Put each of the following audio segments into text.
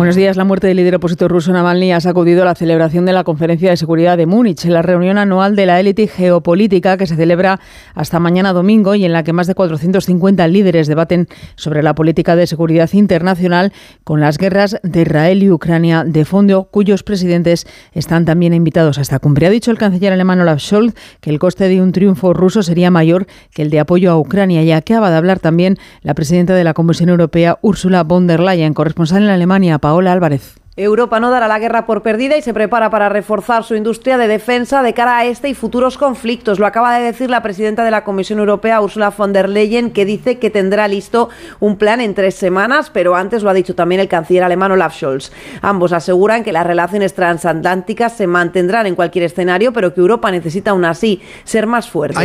Buenos días. La muerte del líder opositor ruso Navalny ha sacudido la celebración de la Conferencia de Seguridad de Múnich, la reunión anual de la élite geopolítica que se celebra hasta mañana domingo y en la que más de 450 líderes debaten sobre la política de seguridad internacional con las guerras de Israel y Ucrania de fondo, cuyos presidentes están también invitados a esta cumbre. Ha dicho el canciller alemán Olaf Scholz que el coste de un triunfo ruso sería mayor que el de apoyo a Ucrania y acaba de hablar también la presidenta de la Comisión Europea, Ursula von der Leyen, corresponsal en Alemania, Álvarez. Europa no dará la guerra por perdida y se prepara para reforzar su industria de defensa de cara a este y futuros conflictos. Lo acaba de decir la presidenta de la Comisión Europea, Ursula von der Leyen, que dice que tendrá listo un plan en tres semanas, pero antes lo ha dicho también el canciller alemán Olaf Scholz. Ambos aseguran que las relaciones transatlánticas se mantendrán en cualquier escenario, pero que Europa necesita aún así ser más fuerte.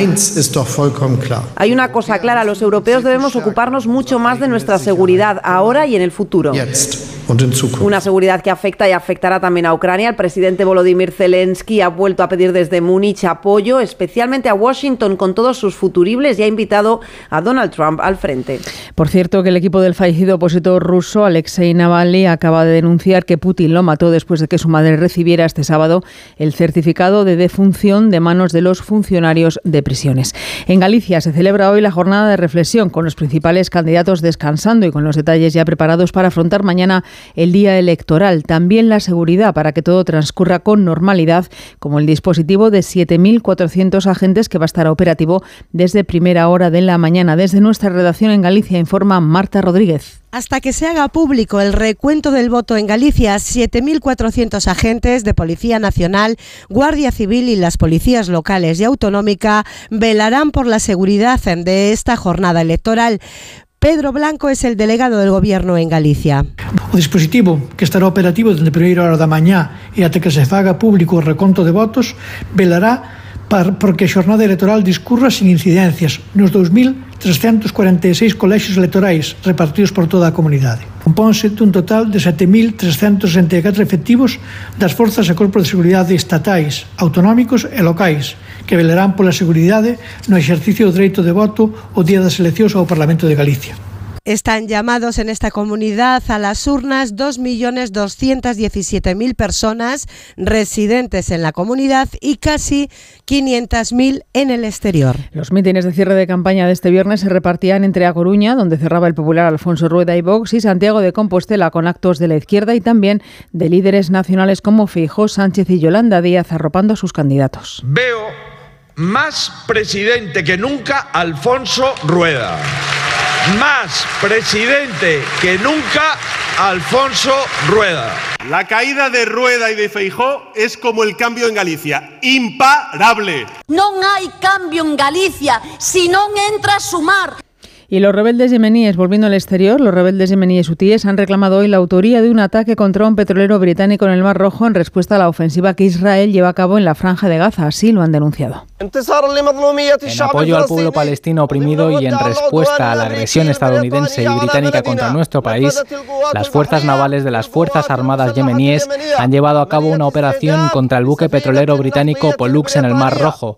Hay una cosa clara, los europeos debemos ocuparnos mucho más de nuestra seguridad ahora y en el futuro. Una seguridad que afecta y afectará también a Ucrania. El presidente Volodymyr Zelensky ha vuelto a pedir desde Múnich apoyo, especialmente a Washington con todos sus futuribles y ha invitado a Donald Trump al frente. Por cierto, que el equipo del fallecido opositor ruso Alexei Navalny acaba de denunciar que Putin lo mató después de que su madre recibiera este sábado el certificado de defunción de manos de los funcionarios de prisiones. En Galicia se celebra hoy la jornada de reflexión con los principales candidatos descansando y con los detalles ya preparados para afrontar mañana el día electoral. También la seguridad para que todo transcurra con normalidad, como el dispositivo de 7.400 agentes que va a estar operativo desde primera hora de la mañana. Desde nuestra redacción en Galicia informa Marta Rodríguez. Hasta que se haga público el recuento del voto en Galicia, 7.400 agentes de Policía Nacional, Guardia Civil y las policías locales y autonómica velarán por la seguridad de esta jornada electoral. Pedro Blanco es el delegado del Gobierno en Galicia. O dispositivo que estará operativo desde primeira hora da mañá e até que se faga público o reconto de votos velará porque a xornada electoral discurra sin incidencias nos 346 colexios electorais repartidos por toda a comunidade. Compónse dun total de 7.364 efectivos das forzas e corpos de seguridade estatais, autonómicos e locais, que velarán pola seguridade no exercicio do dereito de voto o día das eleccións ao Parlamento de Galicia. Están llamados en esta comunidad a las urnas 2.217.000 personas residentes en la comunidad y casi 500.000 en el exterior. Los mítines de cierre de campaña de este viernes se repartían entre A Coruña, donde cerraba el popular Alfonso Rueda y Vox, y Santiago de Compostela con actos de la izquierda y también de líderes nacionales como Feijóo, Sánchez y Yolanda Díaz arropando a sus candidatos. Veo más presidente que nunca Alfonso Rueda más presidente que nunca Alfonso Rueda. La caída de Rueda y de Feijó es como el cambio en Galicia, imparable. No hay cambio en Galicia si no entra a sumar. Y los rebeldes yemeníes, volviendo al exterior, los rebeldes yemeníes hutíes han reclamado hoy la autoría de un ataque contra un petrolero británico en el Mar Rojo en respuesta a la ofensiva que Israel lleva a cabo en la franja de Gaza. Así lo han denunciado. En apoyo al pueblo palestino oprimido y en respuesta a la agresión estadounidense y británica contra nuestro país, las fuerzas navales de las Fuerzas Armadas yemeníes han llevado a cabo una operación contra el buque petrolero británico Pollux en el Mar Rojo.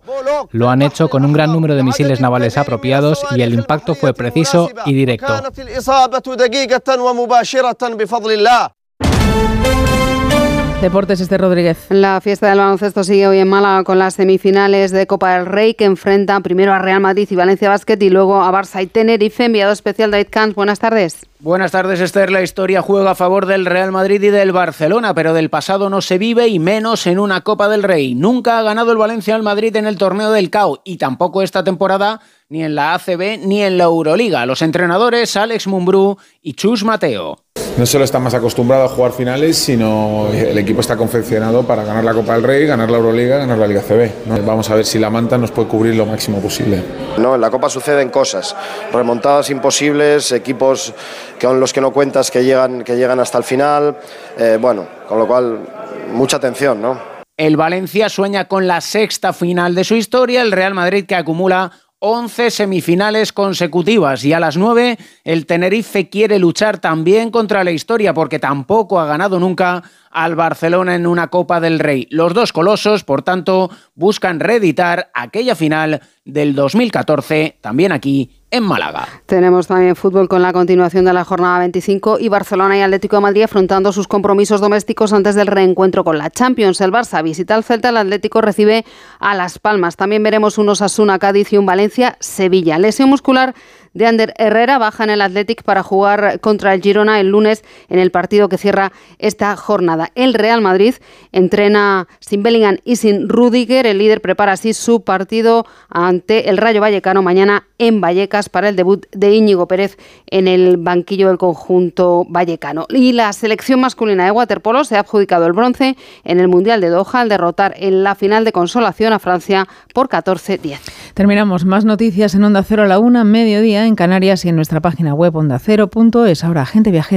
Lo han hecho con un gran número de misiles navales apropiados y el impacto fue preciso y directo. Deportes este Rodríguez. La fiesta del baloncesto sigue hoy en Málaga con las semifinales de Copa del Rey que enfrentan primero a Real Madrid y Valencia Basket y luego a Barça y Tenerife. Enviado especial David Kant. Buenas tardes. Buenas tardes, Esther. La historia juega a favor del Real Madrid y del Barcelona, pero del pasado no se vive y menos en una Copa del Rey. Nunca ha ganado el Valencia al Madrid en el torneo del CAO y tampoco esta temporada ni en la ACB ni en la Euroliga. Los entrenadores Alex Mumbrú y Chus Mateo. No solo está más acostumbrado a jugar finales, sino el equipo está confeccionado para ganar la Copa del Rey, ganar la Euroliga, ganar la Liga CB. Vamos a ver si la manta nos puede cubrir lo máximo posible. No, en la Copa suceden cosas, remontadas imposibles, equipos con los que no cuentas que llegan, que llegan hasta el final. Eh, bueno, con lo cual, mucha atención, ¿no? El Valencia sueña con la sexta final de su historia, el Real Madrid que acumula 11 semifinales consecutivas y a las 9 el Tenerife quiere luchar también contra la historia porque tampoco ha ganado nunca al Barcelona en una Copa del Rey. Los dos colosos, por tanto, buscan reeditar aquella final del 2014, también aquí en Málaga. Tenemos también fútbol con la continuación de la jornada 25 y Barcelona y Atlético de Madrid afrontando sus compromisos domésticos antes del reencuentro con la Champions. El Barça visita al Celta, el Atlético recibe a Las Palmas. También veremos unos Asuna, Cádiz y un Valencia, Sevilla. Lesión muscular de Ander Herrera baja en el Athletic para jugar contra el Girona el lunes en el partido que cierra esta jornada. El Real Madrid entrena sin Bellingham y sin Rudiger. El líder prepara así su partido ante el Rayo Vallecano mañana en Vallecas para el debut de Íñigo Pérez en el banquillo del conjunto vallecano. Y la selección masculina de waterpolo se ha adjudicado el bronce en el Mundial de Doha al derrotar en la final de consolación a Francia por 14-10. Terminamos más noticias en Onda Cero a la una, mediodía en Canarias y en nuestra página web ondacero.es. Ahora, gente viajera.